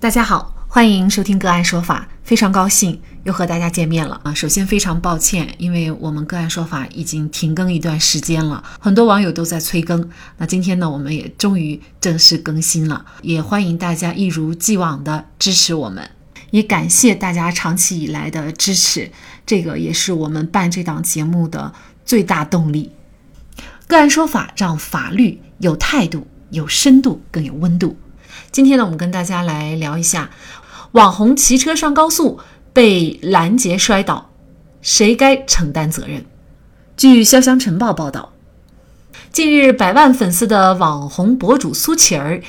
大家好，欢迎收听个案说法，非常高兴又和大家见面了啊！首先非常抱歉，因为我们个案说法已经停更一段时间了，很多网友都在催更。那今天呢，我们也终于正式更新了，也欢迎大家一如既往的支持我们，也感谢大家长期以来的支持，这个也是我们办这档节目的最大动力。个案说法让法律有态度、有深度、更有温度。今天呢，我们跟大家来聊一下，网红骑车上高速被拦截摔倒，谁该承担责任？据潇湘晨报报道，近日百万粉丝的网红博主苏乞儿，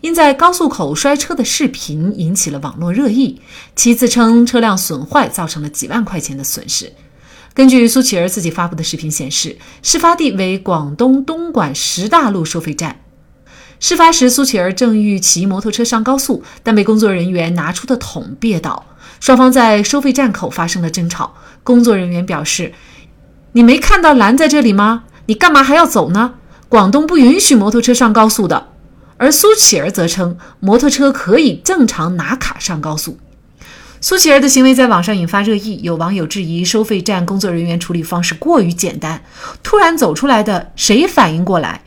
因在高速口摔车的视频引起了网络热议。其自称车辆损坏造成了几万块钱的损失。根据苏乞儿自己发布的视频显示，事发地为广东东莞石大路收费站。事发时，苏乞儿正欲骑摩托车上高速，但被工作人员拿出的桶别倒，双方在收费站口发生了争吵。工作人员表示：“你没看到拦在这里吗？你干嘛还要走呢？广东不允许摩托车上高速的。”而苏乞儿则称，摩托车可以正常拿卡上高速。苏乞儿的行为在网上引发热议，有网友质疑收费站工作人员处理方式过于简单，突然走出来的谁反应过来？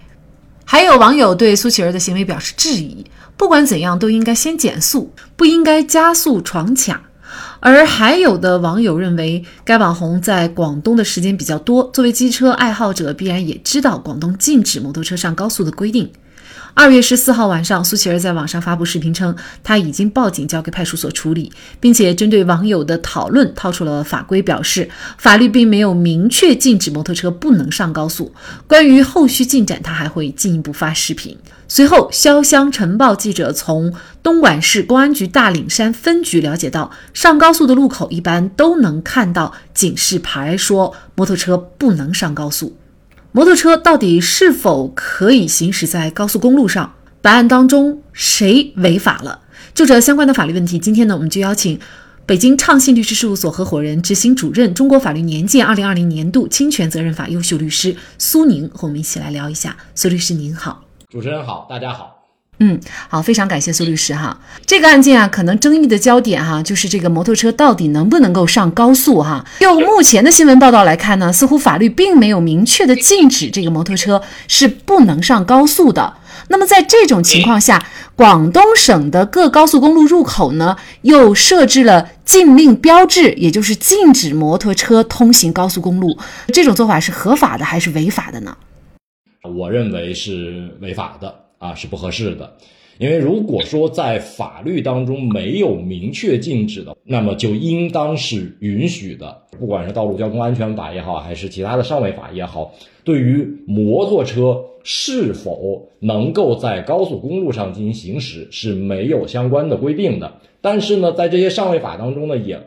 还有网友对苏乞儿的行为表示质疑，不管怎样都应该先减速，不应该加速闯卡。而还有的网友认为，该网红在广东的时间比较多，作为机车爱好者，必然也知道广东禁止摩托车上高速的规定。二月十四号晚上，苏乞儿在网上发布视频称，他已经报警交给派出所处理，并且针对网友的讨论套出了法规，表示法律并没有明确禁止摩托车不能上高速。关于后续进展，他还会进一步发视频。随后，潇湘晨报记者从东莞市公安局大岭山分局了解到，上高速的路口一般都能看到警示牌，说摩托车不能上高速。摩托车到底是否可以行驶在高速公路上？本案当中谁违法了？就这相关的法律问题，今天呢，我们就邀请北京畅信律师事务所合伙人、执行主任、中国法律年鉴二零二零年度侵权责任法优秀律师苏宁和我们一起来聊一下。苏律师您好，主持人好，大家好。嗯，好，非常感谢苏律师哈。这个案件啊，可能争议的焦点哈，就是这个摩托车到底能不能够上高速哈。就目前的新闻报道来看呢，似乎法律并没有明确的禁止这个摩托车是不能上高速的。那么在这种情况下，广东省的各高速公路入口呢，又设置了禁令标志，也就是禁止摩托车通行高速公路。这种做法是合法的还是违法的呢？我认为是违法的。啊，是不合适的，因为如果说在法律当中没有明确禁止的，那么就应当是允许的。不管是道路交通安全法也好，还是其他的上位法也好，对于摩托车是否能够在高速公路上进行行驶是没有相关的规定的。但是呢，在这些上位法当中呢，也。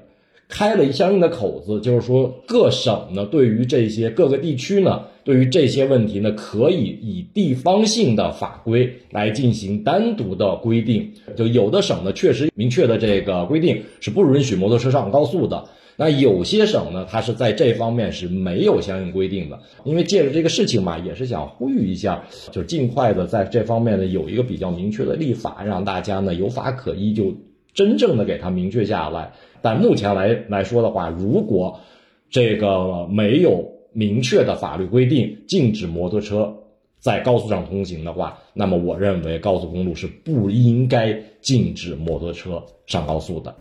开了相应的口子，就是说各省呢，对于这些各个地区呢，对于这些问题呢，可以以地方性的法规来进行单独的规定。就有的省呢，确实明确的这个规定是不允许摩托车上高速的。那有些省呢，它是在这方面是没有相应规定的。因为借着这个事情嘛，也是想呼吁一下，就尽快的在这方面呢有一个比较明确的立法，让大家呢有法可依，就真正的给它明确下来。但目前来来说的话，如果这个没有明确的法律规定禁止摩托车在高速上通行的话，那么我认为高速公路是不应该禁止摩托车上高速的。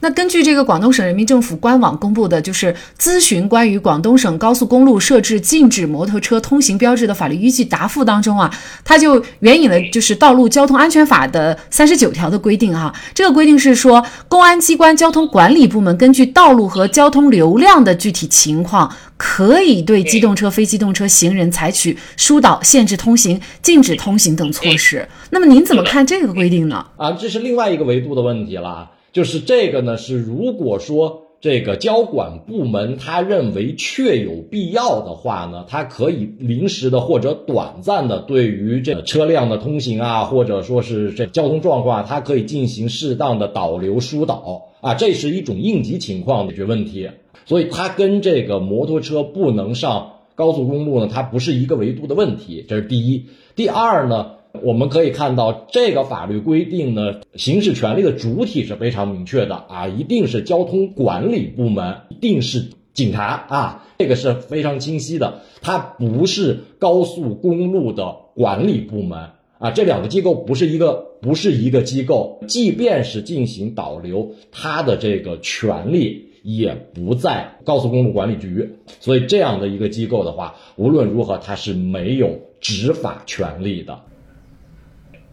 那根据这个广东省人民政府官网公布的，就是咨询关于广东省高速公路设置禁止摩托车通行标志的法律依据答复当中啊，它就援引了就是《道路交通安全法》的三十九条的规定哈。这个规定是说，公安机关交通管理部门根据道路和交通流量的具体情况，可以对机动车、非机动车、行人采取疏导、限制通行、禁止通行等措施。那么您怎么看这个规定呢？啊，这是另外一个维度的问题了。就是这个呢，是如果说这个交管部门他认为确有必要的话呢，他可以临时的或者短暂的对于这车辆的通行啊，或者说是这交通状况，它可以进行适当的导流疏导啊，这是一种应急情况解决问题。所以它跟这个摩托车不能上高速公路呢，它不是一个维度的问题，这是第一。第二呢。我们可以看到，这个法律规定呢，行使权利的主体是非常明确的啊，一定是交通管理部门，一定是警察啊，这个是非常清晰的。它不是高速公路的管理部门啊，这两个机构不是一个，不是一个机构。即便是进行导流，它的这个权利也不在高速公路管理局，所以这样的一个机构的话，无论如何，它是没有执法权利的。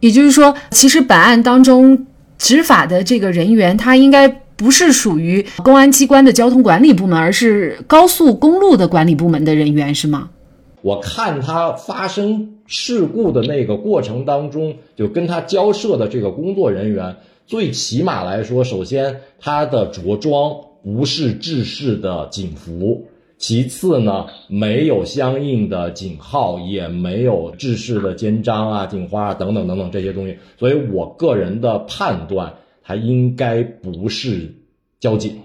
也就是说，其实本案当中执法的这个人员，他应该不是属于公安机关的交通管理部门，而是高速公路的管理部门的人员，是吗？我看他发生事故的那个过程当中，就跟他交涉的这个工作人员，最起码来说，首先他的着装不是制式的警服。其次呢，没有相应的警号，也没有制式的肩章啊、警花啊等等等等这些东西，所以我个人的判断，他应该不是交警。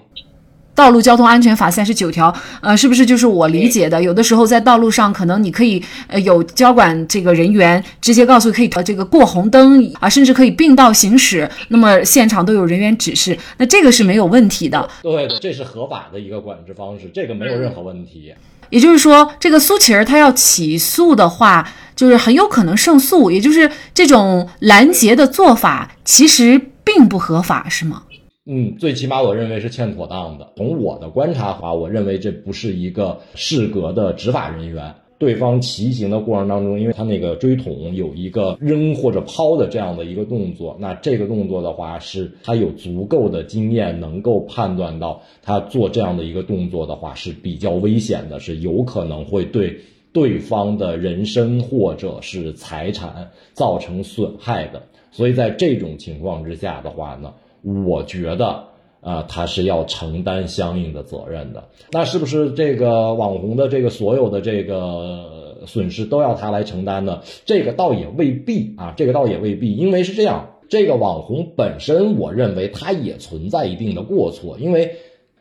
道路交通安全法三十九条，呃，是不是就是我理解的？有的时候在道路上，可能你可以呃有交管这个人员直接告诉可以呃这个过红灯啊，甚至可以并道行驶，那么现场都有人员指示，那这个是没有问题的。对的，这是合法的一个管制方式，这个没有任何问题。也就是说，这个苏乞儿他要起诉的话，就是很有可能胜诉，也就是这种拦截的做法其实并不合法，是吗？嗯，最起码我认为是欠妥当的。从我的观察话，我认为这不是一个适格的执法人员。对方骑行的过程当中，因为他那个锥桶有一个扔或者抛的这样的一个动作，那这个动作的话，是他有足够的经验，能够判断到他做这样的一个动作的话是比较危险的，是有可能会对对方的人身或者是财产造成损害的。所以在这种情况之下的话呢？我觉得啊，他是要承担相应的责任的。那是不是这个网红的这个所有的这个损失都要他来承担呢？这个倒也未必啊，这个倒也未必，因为是这样，这个网红本身，我认为他也存在一定的过错，因为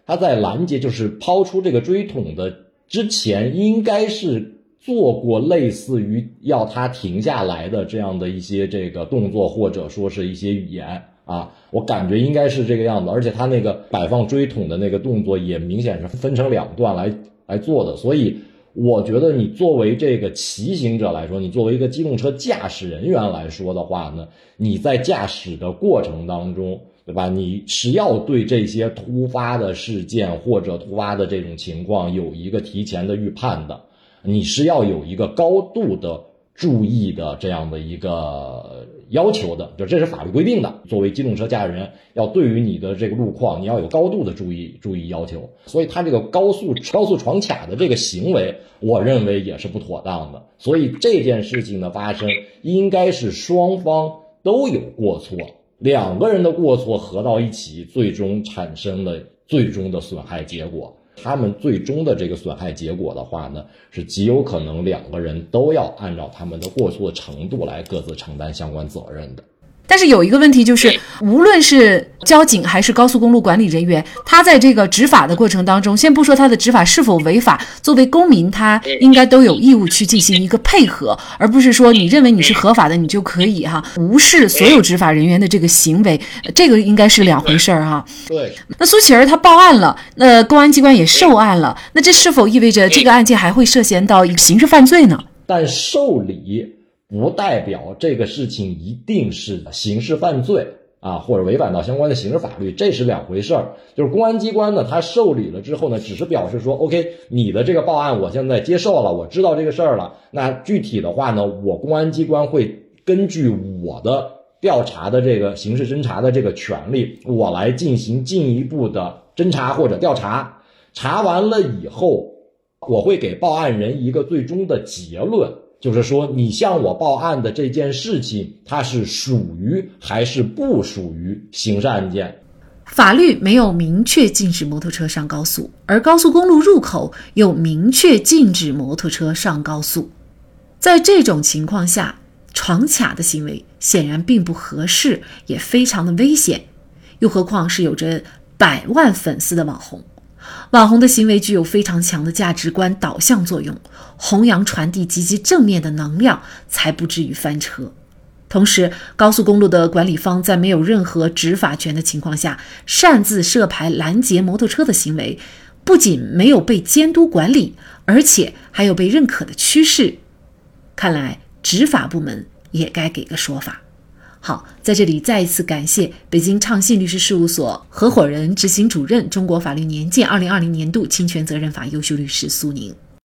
他在拦截就是抛出这个锥桶的之前，应该是做过类似于要他停下来的这样的一些这个动作，或者说是一些语言。啊，我感觉应该是这个样子，而且他那个摆放锥桶的那个动作也明显是分成两段来来做的，所以我觉得你作为这个骑行者来说，你作为一个机动车驾驶人员来说的话呢，你在驾驶的过程当中，对吧？你是要对这些突发的事件或者突发的这种情况有一个提前的预判的，你是要有一个高度的。注意的这样的一个要求的，就这是法律规定的。作为机动车驾驶人，要对于你的这个路况，你要有高度的注意注意要求。所以他这个高速高速闯卡的这个行为，我认为也是不妥当的。所以这件事情的发生，应该是双方都有过错，两个人的过错合到一起，最终产生了最终的损害结果。他们最终的这个损害结果的话呢，是极有可能两个人都要按照他们的过错程度来各自承担相关责任的。但是有一个问题就是，无论是交警还是高速公路管理人员，他在这个执法的过程当中，先不说他的执法是否违法，作为公民，他应该都有义务去进行一个配合，而不是说你认为你是合法的，你就可以哈无视所有执法人员的这个行为，这个应该是两回事儿哈。对。那苏乞儿他报案了，那公安机关也受案了，那这是否意味着这个案件还会涉嫌到刑事犯罪呢？但受理。不代表这个事情一定是刑事犯罪啊，或者违反到相关的刑事法律，这是两回事儿。就是公安机关呢，他受理了之后呢，只是表示说，OK，你的这个报案我现在接受了，我知道这个事儿了。那具体的话呢，我公安机关会根据我的调查的这个刑事侦查的这个权利，我来进行进一步的侦查或者调查。查完了以后，我会给报案人一个最终的结论。就是说，你向我报案的这件事情，它是属于还是不属于刑事案件？法律没有明确禁止摩托车上高速，而高速公路入口又明确禁止摩托车上高速。在这种情况下，闯卡的行为显然并不合适，也非常的危险。又何况是有着百万粉丝的网红。网红的行为具有非常强的价值观导向作用，弘扬传递积极正面的能量，才不至于翻车。同时，高速公路的管理方在没有任何执法权的情况下，擅自设牌拦截摩托车的行为，不仅没有被监督管理，而且还有被认可的趋势。看来，执法部门也该给个说法。好，在这里再一次感谢北京畅信律师事务所合伙人、执行主任、中国法律年鉴二零二零年度侵权责任法优秀律师苏宁。